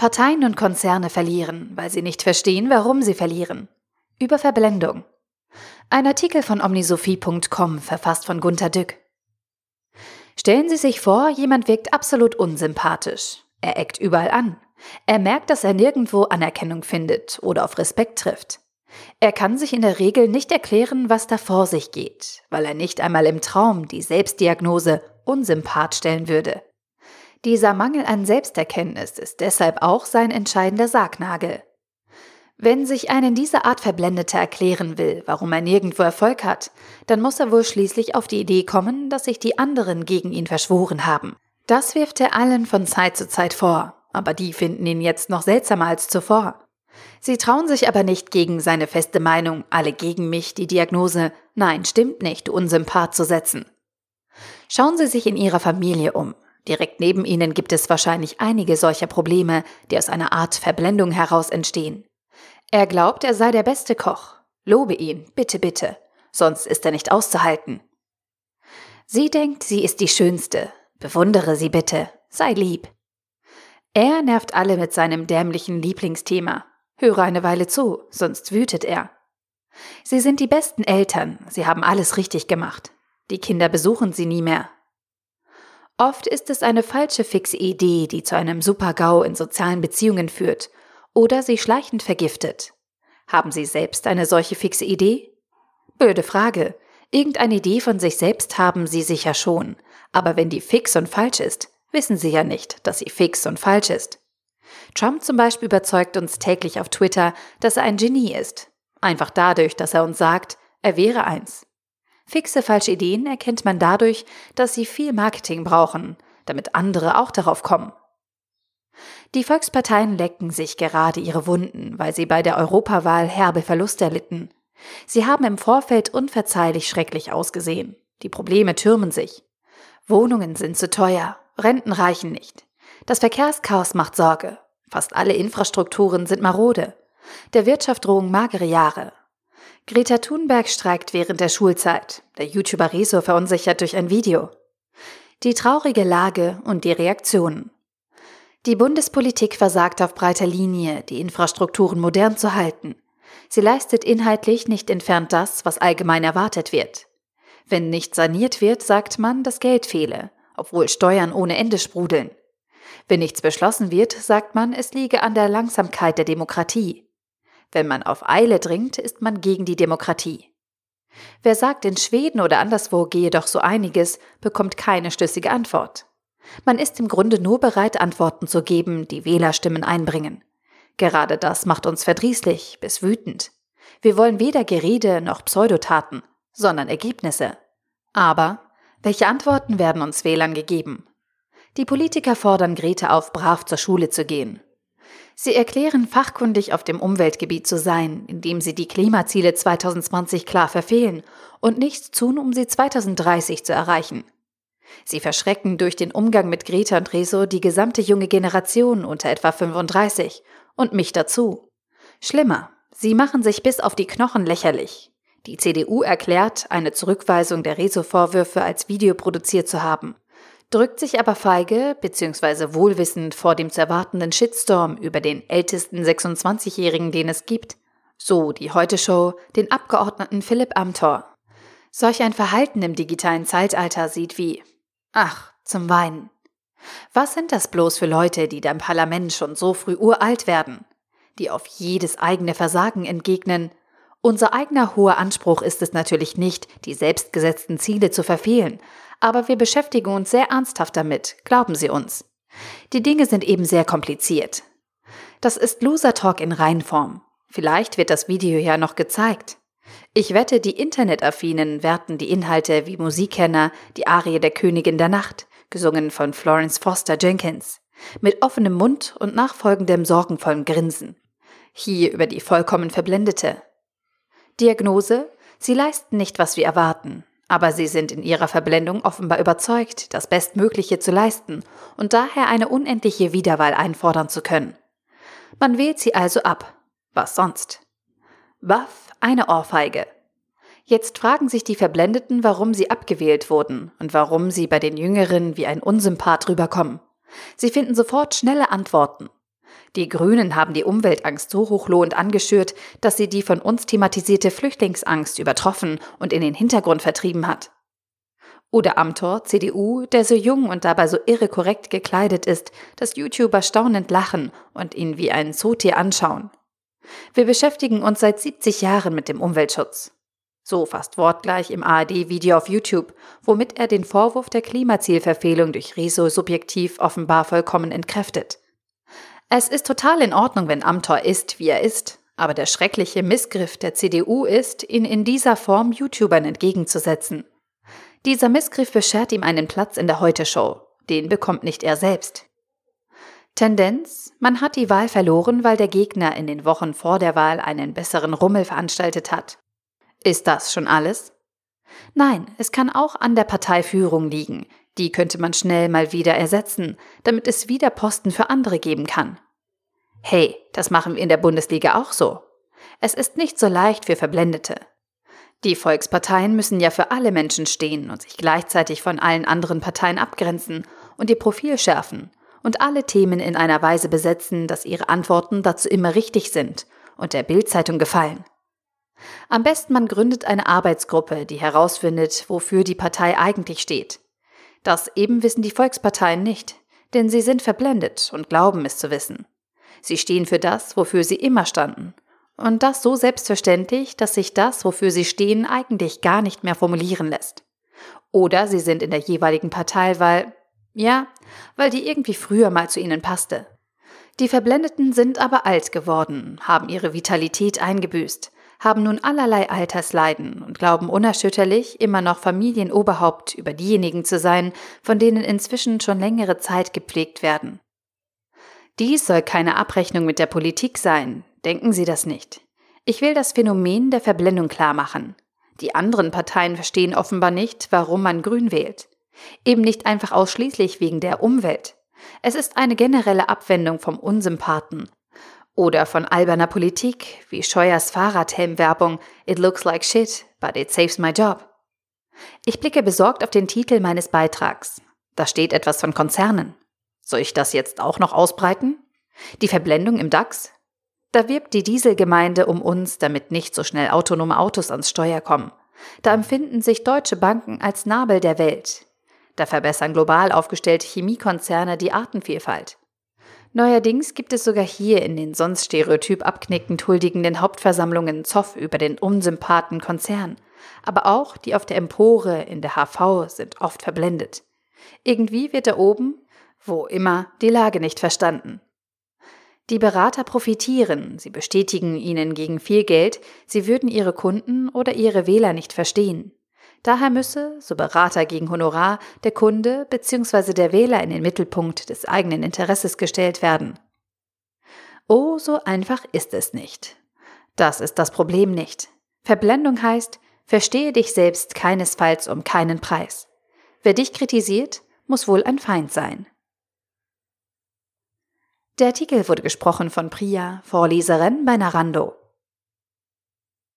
Parteien und Konzerne verlieren, weil sie nicht verstehen, warum sie verlieren. Über Verblendung. Ein Artikel von omnisophie.com, verfasst von Gunter Dück. Stellen Sie sich vor, jemand wirkt absolut unsympathisch. Er eckt überall an. Er merkt, dass er nirgendwo Anerkennung findet oder auf Respekt trifft. Er kann sich in der Regel nicht erklären, was da vor sich geht, weil er nicht einmal im Traum die Selbstdiagnose Unsympath stellen würde. Dieser Mangel an Selbsterkenntnis ist deshalb auch sein entscheidender Sargnagel. Wenn sich einen dieser Art Verblendeter erklären will, warum er nirgendwo Erfolg hat, dann muss er wohl schließlich auf die Idee kommen, dass sich die anderen gegen ihn verschworen haben. Das wirft er allen von Zeit zu Zeit vor, aber die finden ihn jetzt noch seltsamer als zuvor. Sie trauen sich aber nicht gegen seine feste Meinung, alle gegen mich, die Diagnose, nein, stimmt nicht, Unsympath zu setzen. Schauen Sie sich in Ihrer Familie um. Direkt neben Ihnen gibt es wahrscheinlich einige solcher Probleme, die aus einer Art Verblendung heraus entstehen. Er glaubt, er sei der beste Koch. Lobe ihn, bitte, bitte, sonst ist er nicht auszuhalten. Sie denkt, sie ist die Schönste. Bewundere sie bitte, sei lieb. Er nervt alle mit seinem dämlichen Lieblingsthema. Höre eine Weile zu, sonst wütet er. Sie sind die besten Eltern, sie haben alles richtig gemacht. Die Kinder besuchen sie nie mehr. Oft ist es eine falsche fixe Idee, die zu einem Supergau in sozialen Beziehungen führt oder sie schleichend vergiftet. Haben Sie selbst eine solche fixe Idee? Blöde Frage. Irgendeine Idee von sich selbst haben Sie sicher schon, aber wenn die fix und falsch ist, wissen Sie ja nicht, dass sie fix und falsch ist. Trump zum Beispiel überzeugt uns täglich auf Twitter, dass er ein Genie ist. Einfach dadurch, dass er uns sagt, er wäre eins. Fixe falsche Ideen erkennt man dadurch, dass sie viel Marketing brauchen, damit andere auch darauf kommen. Die Volksparteien lecken sich gerade ihre Wunden, weil sie bei der Europawahl herbe Verluste erlitten. Sie haben im Vorfeld unverzeihlich schrecklich ausgesehen. Die Probleme türmen sich. Wohnungen sind zu teuer, Renten reichen nicht. Das Verkehrschaos macht Sorge. Fast alle Infrastrukturen sind marode. Der Wirtschaft drohen magere Jahre. Greta Thunberg streikt während der Schulzeit. Der YouTuber Rezo verunsichert durch ein Video. Die traurige Lage und die Reaktionen. Die Bundespolitik versagt auf breiter Linie, die Infrastrukturen modern zu halten. Sie leistet inhaltlich nicht entfernt das, was allgemein erwartet wird. Wenn nicht saniert wird, sagt man, das Geld fehle, obwohl Steuern ohne Ende sprudeln. Wenn nichts beschlossen wird, sagt man, es liege an der Langsamkeit der Demokratie. Wenn man auf Eile dringt, ist man gegen die Demokratie. Wer sagt, in Schweden oder anderswo gehe doch so einiges, bekommt keine schlüssige Antwort. Man ist im Grunde nur bereit, Antworten zu geben, die Wählerstimmen einbringen. Gerade das macht uns verdrießlich bis wütend. Wir wollen weder Gerede noch Pseudotaten, sondern Ergebnisse. Aber welche Antworten werden uns Wählern gegeben? Die Politiker fordern Grete auf, brav zur Schule zu gehen. Sie erklären, fachkundig auf dem Umweltgebiet zu sein, indem sie die Klimaziele 2020 klar verfehlen und nichts tun, um sie 2030 zu erreichen. Sie verschrecken durch den Umgang mit Greta und Rezo die gesamte junge Generation unter etwa 35 und mich dazu. Schlimmer, sie machen sich bis auf die Knochen lächerlich. Die CDU erklärt, eine Zurückweisung der Rezo-Vorwürfe als Video produziert zu haben drückt sich aber feige bzw. wohlwissend vor dem zu erwartenden Shitstorm über den ältesten 26-Jährigen, den es gibt, so die Heute-Show, den Abgeordneten Philipp Amthor. Solch ein Verhalten im digitalen Zeitalter sieht wie, ach, zum Weinen. Was sind das bloß für Leute, die da im Parlament schon so früh uralt werden, die auf jedes eigene Versagen entgegnen, unser eigener hoher Anspruch ist es natürlich nicht, die selbstgesetzten Ziele zu verfehlen, aber wir beschäftigen uns sehr ernsthaft damit, glauben Sie uns. Die Dinge sind eben sehr kompliziert. Das ist Loser Talk in Reinform. Vielleicht wird das Video ja noch gezeigt. Ich wette, die Internetaffinen werten die Inhalte wie Musikkenner die Arie der Königin der Nacht, gesungen von Florence Foster Jenkins, mit offenem Mund und nachfolgendem sorgenvollen Grinsen. Hier über die vollkommen Verblendete. Diagnose? Sie leisten nicht, was wir erwarten. Aber sie sind in ihrer Verblendung offenbar überzeugt, das Bestmögliche zu leisten und daher eine unendliche Wiederwahl einfordern zu können. Man wählt sie also ab. Was sonst? Waff, eine Ohrfeige. Jetzt fragen sich die Verblendeten, warum sie abgewählt wurden und warum sie bei den Jüngeren wie ein Unsympath rüberkommen. Sie finden sofort schnelle Antworten. Die Grünen haben die Umweltangst so hochlohend angeschürt, dass sie die von uns thematisierte Flüchtlingsangst übertroffen und in den Hintergrund vertrieben hat. Oder Amtor, CDU, der so jung und dabei so irre korrekt gekleidet ist, dass YouTuber staunend lachen und ihn wie ein Zootier anschauen. Wir beschäftigen uns seit 70 Jahren mit dem Umweltschutz. So fast wortgleich im ARD-Video auf YouTube, womit er den Vorwurf der Klimazielverfehlung durch Rezo subjektiv offenbar vollkommen entkräftet. Es ist total in Ordnung, wenn Amtor ist, wie er ist, aber der schreckliche Missgriff der CDU ist, ihn in dieser Form YouTubern entgegenzusetzen. Dieser Missgriff beschert ihm einen Platz in der Heute-Show. Den bekommt nicht er selbst. Tendenz, man hat die Wahl verloren, weil der Gegner in den Wochen vor der Wahl einen besseren Rummel veranstaltet hat. Ist das schon alles? Nein, es kann auch an der Parteiführung liegen, die könnte man schnell mal wieder ersetzen, damit es wieder Posten für andere geben kann. Hey, das machen wir in der Bundesliga auch so. Es ist nicht so leicht für Verblendete. Die Volksparteien müssen ja für alle Menschen stehen und sich gleichzeitig von allen anderen Parteien abgrenzen und ihr Profil schärfen und alle Themen in einer Weise besetzen, dass ihre Antworten dazu immer richtig sind und der Bildzeitung gefallen. Am besten man gründet eine Arbeitsgruppe, die herausfindet, wofür die Partei eigentlich steht das eben wissen die Volksparteien nicht, denn sie sind verblendet und glauben es zu wissen. Sie stehen für das, wofür sie immer standen. Und das so selbstverständlich, dass sich das, wofür sie stehen, eigentlich gar nicht mehr formulieren lässt. Oder sie sind in der jeweiligen Partei, weil, ja, weil die irgendwie früher mal zu ihnen passte. Die Verblendeten sind aber alt geworden, haben ihre Vitalität eingebüßt, haben nun allerlei Altersleiden und glauben unerschütterlich, immer noch Familienoberhaupt über diejenigen zu sein, von denen inzwischen schon längere Zeit gepflegt werden. Dies soll keine Abrechnung mit der Politik sein, denken Sie das nicht. Ich will das Phänomen der Verblendung klar machen. Die anderen Parteien verstehen offenbar nicht, warum man Grün wählt. Eben nicht einfach ausschließlich wegen der Umwelt. Es ist eine generelle Abwendung vom Unsympathen, oder von alberner Politik, wie Scheuers Fahrradhelmwerbung It looks like shit, but it saves my job. Ich blicke besorgt auf den Titel meines Beitrags. Da steht etwas von Konzernen. Soll ich das jetzt auch noch ausbreiten? Die Verblendung im DAX? Da wirbt die Dieselgemeinde um uns, damit nicht so schnell autonome Autos ans Steuer kommen. Da empfinden sich deutsche Banken als Nabel der Welt. Da verbessern global aufgestellte Chemiekonzerne die Artenvielfalt. Neuerdings gibt es sogar hier in den sonst stereotyp abknickend huldigenden Hauptversammlungen Zoff über den unsympathen Konzern. Aber auch die auf der Empore in der HV sind oft verblendet. Irgendwie wird da oben, wo immer, die Lage nicht verstanden. Die Berater profitieren, sie bestätigen ihnen gegen viel Geld, sie würden ihre Kunden oder ihre Wähler nicht verstehen. Daher müsse, so Berater gegen Honorar, der Kunde bzw. der Wähler in den Mittelpunkt des eigenen Interesses gestellt werden. Oh, so einfach ist es nicht. Das ist das Problem nicht. Verblendung heißt, verstehe dich selbst keinesfalls um keinen Preis. Wer dich kritisiert, muss wohl ein Feind sein. Der Artikel wurde gesprochen von Priya, Vorleserin bei Narando.